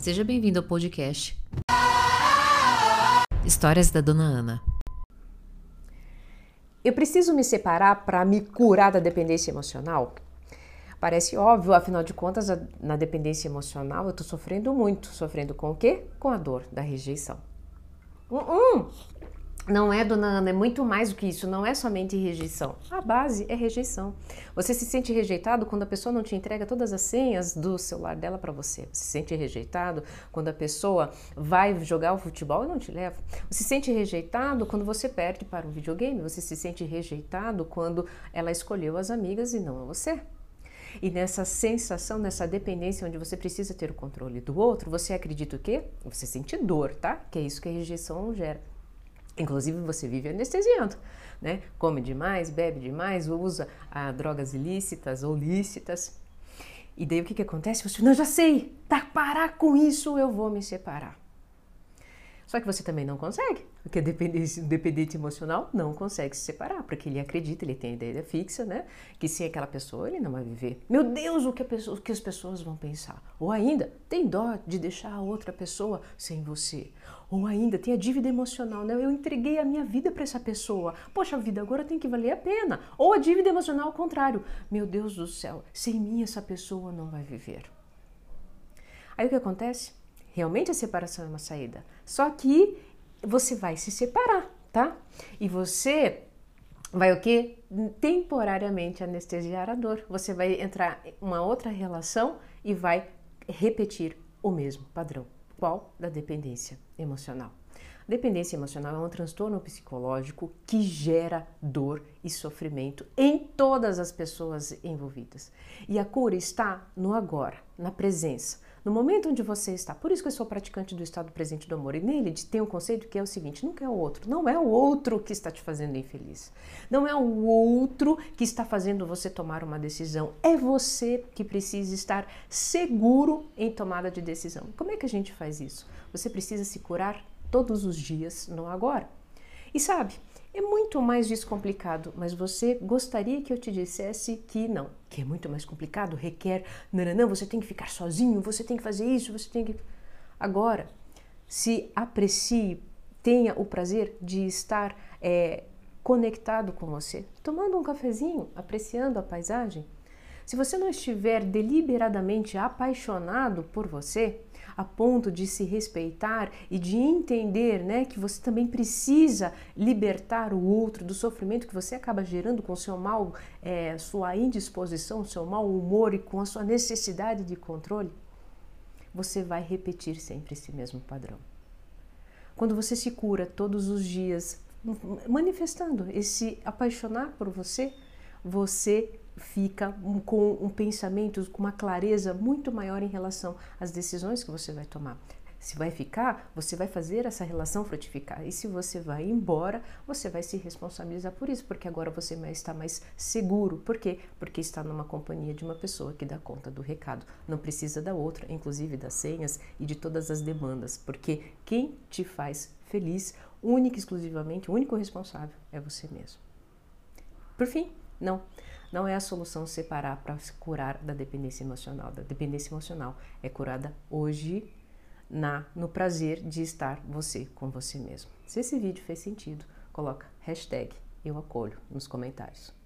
Seja bem-vindo ao podcast Histórias da Dona Ana. Eu preciso me separar para me curar da dependência emocional? Parece óbvio, afinal de contas, na dependência emocional eu estou sofrendo muito. Sofrendo com o quê? Com a dor da rejeição. Uh -uh. Não é, dona Ana, é muito mais do que isso, não é somente rejeição. A base é rejeição. Você se sente rejeitado quando a pessoa não te entrega todas as senhas do celular dela para você. Você se sente rejeitado quando a pessoa vai jogar o futebol e não te leva. Você se sente rejeitado quando você perde para um videogame. Você se sente rejeitado quando ela escolheu as amigas e não você. E nessa sensação, nessa dependência onde você precisa ter o controle do outro, você acredita o quê? Você sente dor, tá? Que é isso que a rejeição gera. Inclusive você vive anestesiando, né? Come demais, bebe demais, usa ah, drogas ilícitas ou lícitas. E daí o que, que acontece? Você, não, já sei, tá, parar com isso, eu vou me separar. Só que você também não consegue, porque o dependente, emocional não consegue se separar, porque ele acredita, ele tem a ideia fixa, né? Que sem aquela pessoa ele não vai viver. Meu Deus, o que, pessoa, o que as pessoas vão pensar? Ou ainda, tem dó de deixar a outra pessoa sem você. Ou ainda, tem a dívida emocional, né? Eu entreguei a minha vida para essa pessoa. Poxa vida, agora tem que valer a pena. Ou a dívida emocional ao contrário. Meu Deus do céu, sem mim essa pessoa não vai viver. Aí o que acontece? Realmente a separação é uma saída. Só que você vai se separar, tá? E você vai o que? Temporariamente anestesiar a dor. Você vai entrar em uma outra relação e vai repetir o mesmo padrão. Qual? Da dependência emocional. Dependência emocional é um transtorno psicológico que gera dor e sofrimento em todas as pessoas envolvidas. E a cura está no agora, na presença no momento onde você está. Por isso que eu sou praticante do estado presente do amor. E nele tem um conceito que é o seguinte: nunca é o outro. Não é o outro que está te fazendo infeliz. Não é o outro que está fazendo você tomar uma decisão. É você que precisa estar seguro em tomada de decisão. Como é que a gente faz isso? Você precisa se curar todos os dias no agora. E sabe, é muito mais descomplicado, mas você gostaria que eu te dissesse que não, que é muito mais complicado, requer, não, não, não, você tem que ficar sozinho, você tem que fazer isso, você tem que. Agora, se aprecie, tenha o prazer de estar é, conectado com você, tomando um cafezinho, apreciando a paisagem. Se você não estiver deliberadamente apaixonado por você, a ponto de se respeitar e de entender né, que você também precisa libertar o outro do sofrimento que você acaba gerando com seu mal, é, sua indisposição, seu mau humor e com a sua necessidade de controle, você vai repetir sempre esse mesmo padrão. Quando você se cura todos os dias, manifestando esse apaixonar por você, você fica com um pensamento, com uma clareza muito maior em relação às decisões que você vai tomar. Se vai ficar, você vai fazer essa relação frutificar. E se você vai embora, você vai se responsabilizar por isso, porque agora você está mais seguro. Por quê? Porque está numa companhia de uma pessoa que dá conta do recado. Não precisa da outra, inclusive das senhas e de todas as demandas, porque quem te faz feliz, única e exclusivamente, o único responsável é você mesmo. Por fim, não. Não é a solução separar para se curar da dependência emocional. Da dependência emocional é curada hoje na no prazer de estar você com você mesmo. Se esse vídeo fez sentido, coloca hashtag eu acolho nos comentários.